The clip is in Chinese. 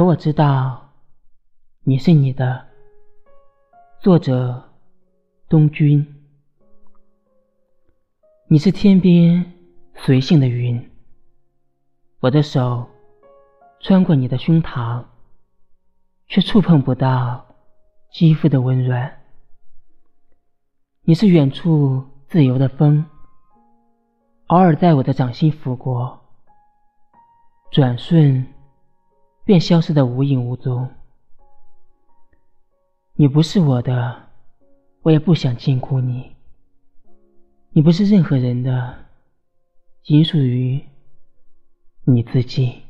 可我知道，你是你的。作者：东君。你是天边随性的云，我的手穿过你的胸膛，却触碰不到肌肤的温软。你是远处自由的风，偶尔在我的掌心拂过，转瞬便消失的无影无踪。你不是我的我也不想禁锢你。你不是任何人的仅属于你自己。